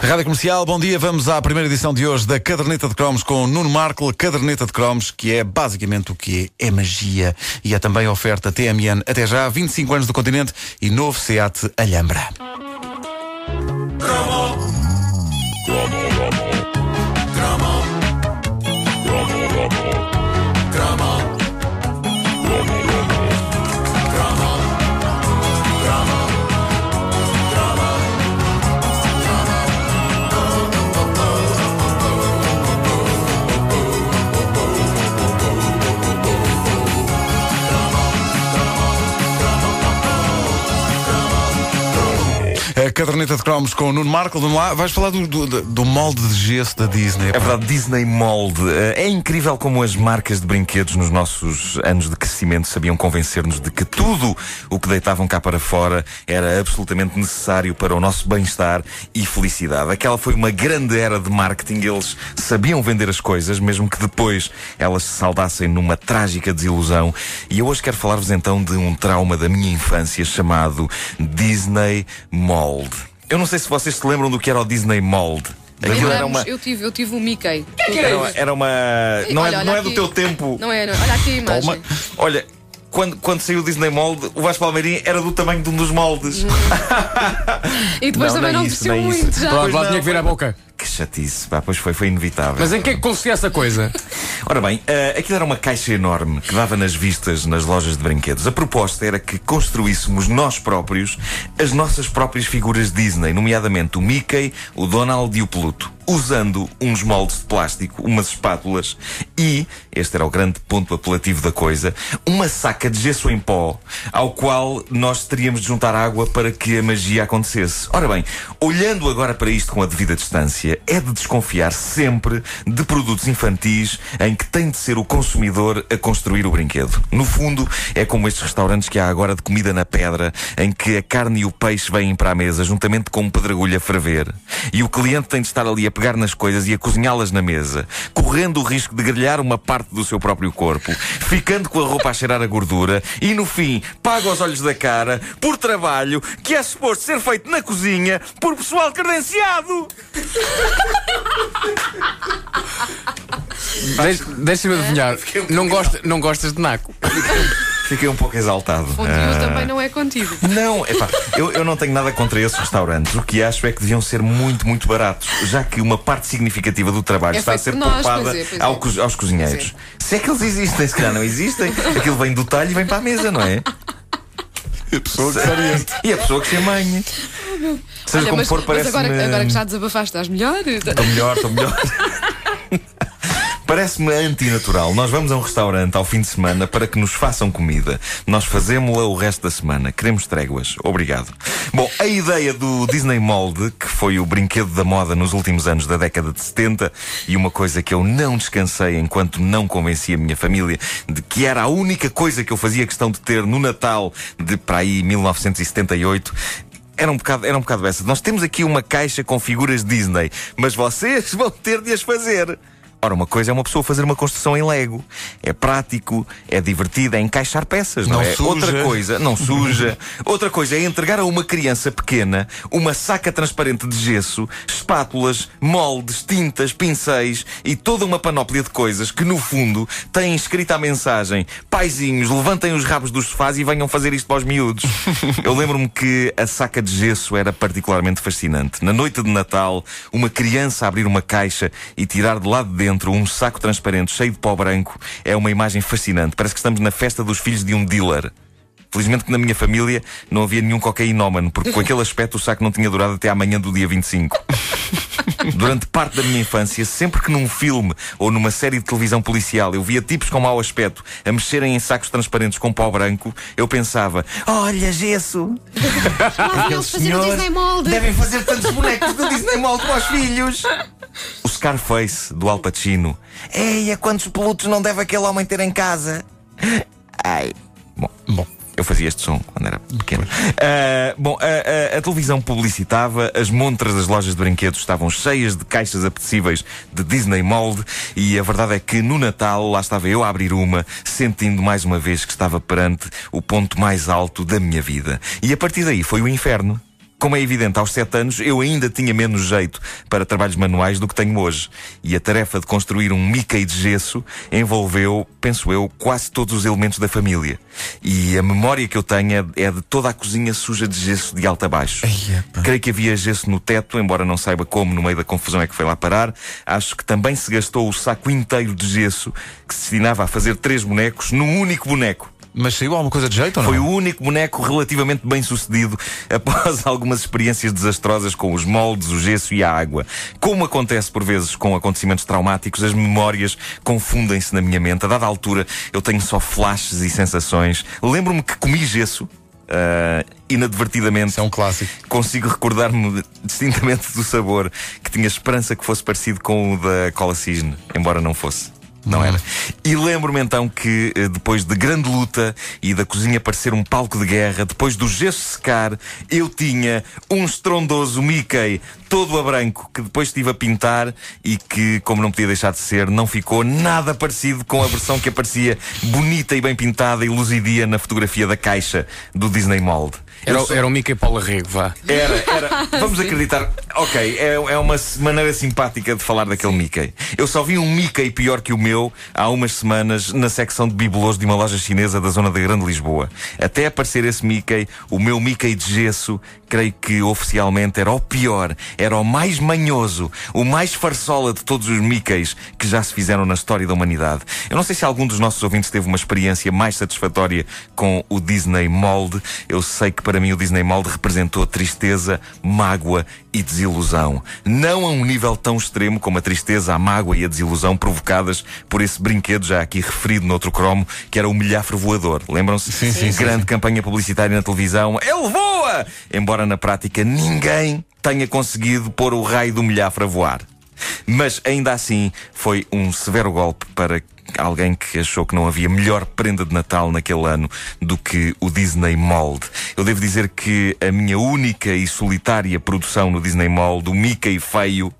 Rádio Comercial, bom dia. Vamos à primeira edição de hoje da Caderneta de Cromos com Nuno Markle. Caderneta de Cromos, que é basicamente o que é, é magia. E é também oferta TMN até já, 25 anos do continente e novo SEAT Alhambra. A caderneta de cromos com o Nuno Marco. Vamos lá, vais falar do, do, do molde de gesso da Disney. É verdade, Disney Mold. Eh, É incrível como as marcas de brinquedos nos nossos anos de crescimento sabiam convencer-nos de que tudo o que deitavam cá para fora era absolutamente necessário para o nosso bem-estar e felicidade. Aquela foi uma grande era de marketing. Eles sabiam vender as coisas, mesmo que depois elas se saudassem numa trágica desilusão. E eu hoje quero falar-vos então de um trauma da minha infância chamado Disney Mold. Eu não sei se vocês se lembram do que era o Disney Mold. Aquilo era uma. Eu tive, eu tive o Mickey. Era, uma- era uma. Não, Olha, é, olha não é do teu tempo. Não é, não. Olha aqui a imagem. Toma. Olha, quando, quando saiu o Disney Mold, o Vasco Palmeirinho era do tamanho de um dos moldes. E depois Não, também não não é isso, desceu não é isso. muito já. Pronto, lá não, tinha que vir a boca. Chatice, pá, pois foi, foi inevitável. Mas em que é que consistia essa coisa? Ora bem, eh, aquilo era uma caixa enorme que dava nas vistas nas lojas de brinquedos. A proposta era que construíssemos nós próprios as nossas próprias figuras Disney, nomeadamente o Mickey, o Donald e o Pluto, usando uns moldes de plástico, umas espátulas e, este era o grande ponto apelativo da coisa, uma saca de gesso em pó, ao qual nós teríamos de juntar água para que a magia acontecesse. Ora bem, olhando agora para isto com a devida distância, é de desconfiar sempre de produtos infantis em que tem de ser o consumidor a construir o brinquedo. No fundo, é como estes restaurantes que há agora de comida na pedra, em que a carne e o peixe vêm para a mesa juntamente com um pedregulho a ferver. E o cliente tem de estar ali a pegar nas coisas e a cozinhá-las na mesa, correndo o risco de grelhar uma parte do seu próprio corpo, ficando com a roupa a cheirar a gordura e, no fim, paga os olhos da cara por trabalho que é suposto ser feito na cozinha por pessoal credenciado. Deixa- Deixa-me adivinhar. Não, gosta, não gostas de naco? Fiquei um pouco exaltado. Contigo Ah, também não é contigo. Não, epá, eu, eu não tenho nada contra esses restaurantes. O que acho é que deviam ser muito, muito baratos, já que uma parte significativa do trabalho É está a ser nós, poupada pois é, pois é. ao aos cozinheiros. Se é que eles existem, se calhar não existem. Aquilo vem do talho e vem para a mesa, não é? A pessoa que faria. E a pessoa que se amanha. Seja Olha, como mas, for, mas parece-me. agora, agora que já desabafaste, estás melhor? Estou melhor, estou melhor. Parece-me antinatural. Nós vamos a um restaurante ao fim de semana para que nos façam comida. Nós fazemos-la o resto da semana. Queremos tréguas. Obrigado. Bom, a ideia do Disney Mold, que foi o brinquedo da moda nos últimos anos da década de 70, e uma coisa que eu não descansei enquanto não convenci a minha família de que era a única coisa que eu fazia questão de ter no Natal de para aí 1978. Era um, bocado, era um bocado essa. Nós temos aqui uma caixa com figuras Disney, mas vocês vão ter de as fazer. Ora, uma coisa é uma pessoa fazer uma construção em Lego. É prático, é divertido, é encaixar peças, não, Não é? suja. Outra coisa, não suja. Outra coisa é entregar a uma criança pequena uma saca transparente de gesso, espátulas, moldes, tintas, pincéis e toda uma panóplia de coisas que, no fundo, têm escrita a mensagem: paizinhos, levantem os rabos dos sofás e venham fazer isto para os miúdos. Eu lembro-me que a saca de gesso era particularmente fascinante. Na noite de Natal, uma criança abrir uma caixa e tirar de lá de dentro um saco transparente cheio de pó branco é uma imagem fascinante. Parece que estamos na festa dos filhos de um dealer. Felizmente que na minha família não havia nenhum cocainómano, porque com aquele aspecto o saco não tinha durado até amanhã do dia 25. Durante parte da minha infância, sempre que num filme ou numa série de televisão policial eu via tipos com mau aspecto a mexerem em sacos transparentes com pó branco, eu pensava: olha, gesso! Lá eles fazer o Disney Mold. devem fazer tantos bonecos do Disney Mold para os filhos! Scarface, do Al Pacino. Eia, quantos peludos não deve aquele homem ter em casa? Ai. Bom, bom. Eu fazia este som quando era pequeno. Ah, bom, a, a- a televisão publicitava, as montras das lojas de brinquedos estavam cheias de caixas apetecíveis de Disney Mold e a verdade é que no Natal lá estava eu a abrir uma, sentindo mais uma vez que estava perante o ponto mais alto da minha vida. E a partir daí foi o inferno. Como é evidente, aos 7 anos eu ainda tinha menos jeito para trabalhos manuais do que tenho hoje. E a tarefa de construir um Mickey de gesso envolveu, penso eu, quase todos os elementos da família. E a memória que eu tenho é- de toda a cozinha suja de gesso de alto a baixo. Ai. Creio que havia gesso no teto, embora não saiba como, no meio da confusão é que foi lá parar. Acho que também se gastou o saco inteiro de gesso que se destinava a fazer três bonecos num único boneco. Mas saiu alguma coisa de jeito ou não? Foi o único boneco relativamente bem sucedido após algumas experiências desastrosas com os moldes, o gesso e a água. Como acontece por vezes com acontecimentos traumáticos, as memórias confundem-se na minha mente. A dada altura, eu tenho só flashes e sensações. Lembro-me que comi gesso. ah, inadvertidamente Isso é um clássico. consigo recordar-me distintamente do sabor que tinha esperança que fosse parecido com o da cola cisne, embora não fosse. Não era. E lembro-me então que, eh, depois de grande luta e da cozinha parecer um palco de guerra, depois do gesso secar, eu tinha um estrondoso Mickey todo a branco que depois estive a pintar e que, como não podia deixar de ser, não ficou nada parecido com a versão que aparecia bonita e bem pintada e luzidia na fotografia da caixa do Disney Mold. Era, sou- era o Mickey Paulo Rego, vá. era, era. Vamos acreditar. Ok, é, é uma maneira simpática de falar daquele Mickey. Eu só vi um Mickey pior que o meu há umas semanas na secção de bibelos de uma loja chinesa da zona da Grande Lisboa. Até aparecer esse Mickey, o meu Mickey de gesso, creio que oficialmente era o pior, era o mais manhoso, o mais farsola de todos os Mickeys que já se fizeram na história da humanidade. Eu não sei se algum dos nossos ouvintes teve uma experiência mais satisfatória com o Disney Mold. Eu sei que para mim o Disney Mold representou tristeza, mágoa e desilusão. Não a um nível tão extremo como a tristeza, a mágoa e a desilusão provocadas por esse brinquedo já aqui referido noutro cromo, que era o milhafre voador. Lembram-se? Sim, sim, sim, Grande campanha publicitária na televisão. Ele voa! Embora na prática ninguém tenha conseguido pôr o raio do milhafre a voar. Mas ainda assim foi um severo golpe para alguém que achou que não havia melhor prenda de Natal naquele ano do que o Disney Mold. Eu devo dizer que a minha única e solitária produção no Disney Mold, o Mickey Feio,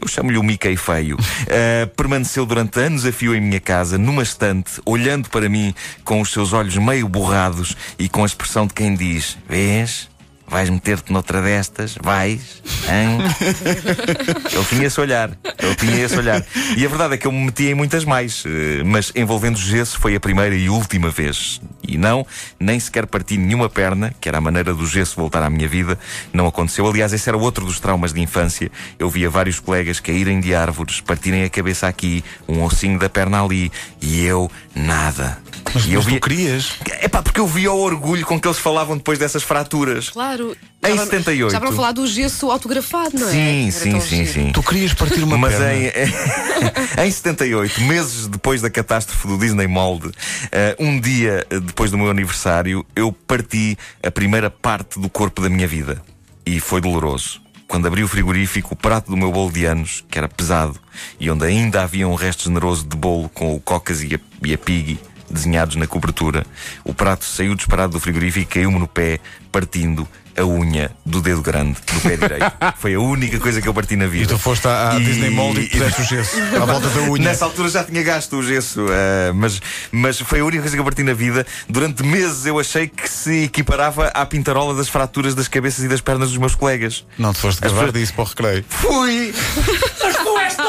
eu chamo-lhe o Mickey Feio. Uh, permaneceu durante anos a fio em minha casa, numa estante, olhando para mim com os seus olhos meio borrados e com a expressão de quem diz: Vês? Vais meter-te noutra destas? Vais? Hã? Ele tinha esse olhar. Ele tinha esse olhar. E a verdade é que eu me meti em muitas mais. eh, Mas envolvendo gesso foi a primeira e última vez. E não, nem sequer parti nenhuma perna, que era a maneira do gesso voltar à minha vida. Não aconteceu. Aliás, esse era outro dos traumas de infância. Eu via vários colegas caírem de árvores, partirem a cabeça aqui, um ossinho da perna ali. E eu, nada. Mas, e eu mas via. tu querias? É pá, porque eu via o orgulho com que eles falavam depois dessas fraturas. Claro. Em Já para- 78. Já para falar do gesso autografado, não é? Sim, Era sim, sim, giro. sim. Tu querias partir uma Mas perna? em, em 78, meses depois da catástrofe do Disney Mold, eh, um dia eh, depois do meu aniversário, eu parti a primeira parte do corpo da minha vida. E foi doloroso. Quando abri o frigorífico, o prato do meu bolo de anos, que era pesado, e onde ainda havia um resto generoso de bolo com o Cocas e a, e a Piggy desenhados na cobertura, o prato saiu disparado do frigorífico e caiu-me no pé, partindo a unha do dedo grande do pé direito. Foi a única coisa que eu parti na vida. E tu foste à, à E- Disney Mold e puseste o gesso à volta da unha. Nessa altura já tinha gasto o gesso, eh, mas, mas foi a única coisa que eu parti na vida. Durante meses eu achei que se equiparava à pintarola das fraturas das cabeças e das pernas dos meus colegas. Não te foste gravar pessoas- disso para o recreio. Fui!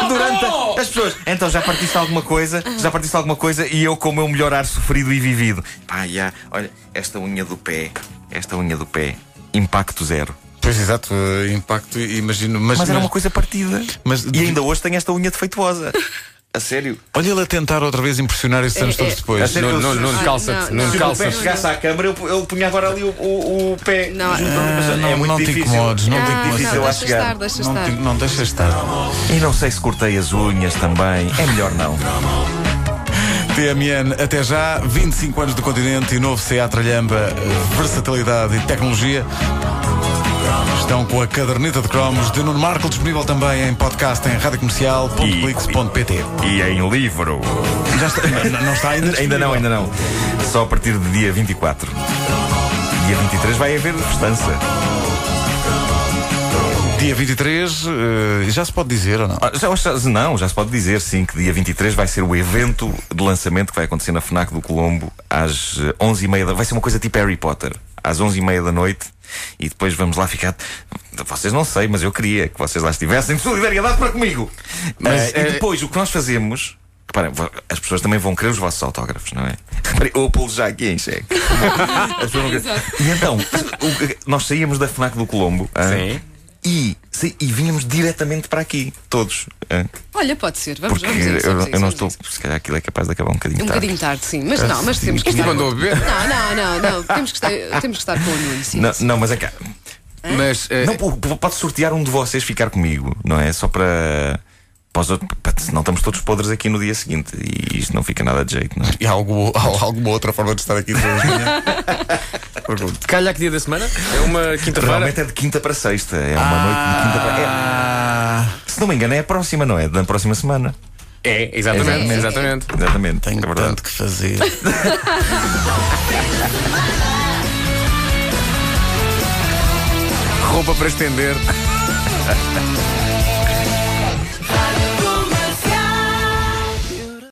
Durante a- as pessoas, então já partiste alguma coisa? Já partiste alguma coisa? E eu com o meu melhor ar sofrido e vivido. Pá, já, olha, esta unha do pé, esta unha do pé, impacto zero. Pois exato, eh, impacto, imagino. Mas, Mas era mas- uma coisa partida. mas- e ainda hoje tenho esta unha defeituosa. A sério. Olha ele a tentar outra vez impressionar esses anos É, todos é. depois. A sério? Nuno, Nuno, Nuno, calça-te, não, Nuno, não. Se o pé chegasse à câmara, eu, eu punha agora ali o, o, o pé. Não, junto não, não, é muito não te difícil. incomodes, não te Ah, incomodes. difícil não, lá deixa chegar. estar, deixa Não, estar. te- não deixa estar. E não sei se cortei as unhas também. É melhor não. TMN, até já, 25 anos do continente e novo CA Tralhamba, versatilidade e tecnologia. Estão com a caderneta de cromos de Nuno Marco, disponível também em podcast em radiocomercial.blix.pt. E em livro. Já está, não, não está ainda Ainda não, ainda não. Só a partir de dia 24. Dia 23 vai haver festança. Dia 23, eh, já se pode dizer ou não? Ah, Já, não, já se pode dizer sim que dia 23 vai ser o evento de lançamento que vai acontecer na FNAC do Colombo às eh, 11h30 da Vai ser uma coisa tipo Harry Potter. Às 11h30 da noite e depois vamos lá ficar. Vocês não sei, mas eu queria que vocês lá estivessem de solidariedade para comigo. Mas, eh, E depois o que nós fazemos. Reparem, as pessoas também vão querer os vossos autógrafos, não é? Eu pô já aqui em xeque. As pessoas vão querer- E então, o- nós saíamos da FNAC do Colombo ah, e, e vínhamos diretamente para aqui, todos. ah, Olha, pode ser. Vamos, porque vamos a isso, eu, vamos a eu isso, não estou. Se calhar aquilo é capaz de acabar um bocadinho Um tarde. bocadinho tarde, sim. Mas não, mas temos que Isto estar. mandou a beber. Não, não, não, não. Temos que estar, temos que estar com o Nuno, sim. Não, sim. não, mas é que. Mas. eh, Não, pode sortear um de vocês ficar comigo, não é? Só para. para senão estamos todos podres aqui no dia seguinte e isto não fica nada de jeito, não é? E há, algo- há alguma outra forma de estar aqui todas as manhãs? calhar que dia da semana? É uma quinta-feira? Realmente é de quinta para sexta, é uma noite de quinta para. Ah, É, não me engano, é a próxima, não é? Da próxima semana. É, exatamente. Exatamente. exatamente. Exatamente. tenho é verdade. tanto que fazer. Roupa para estender.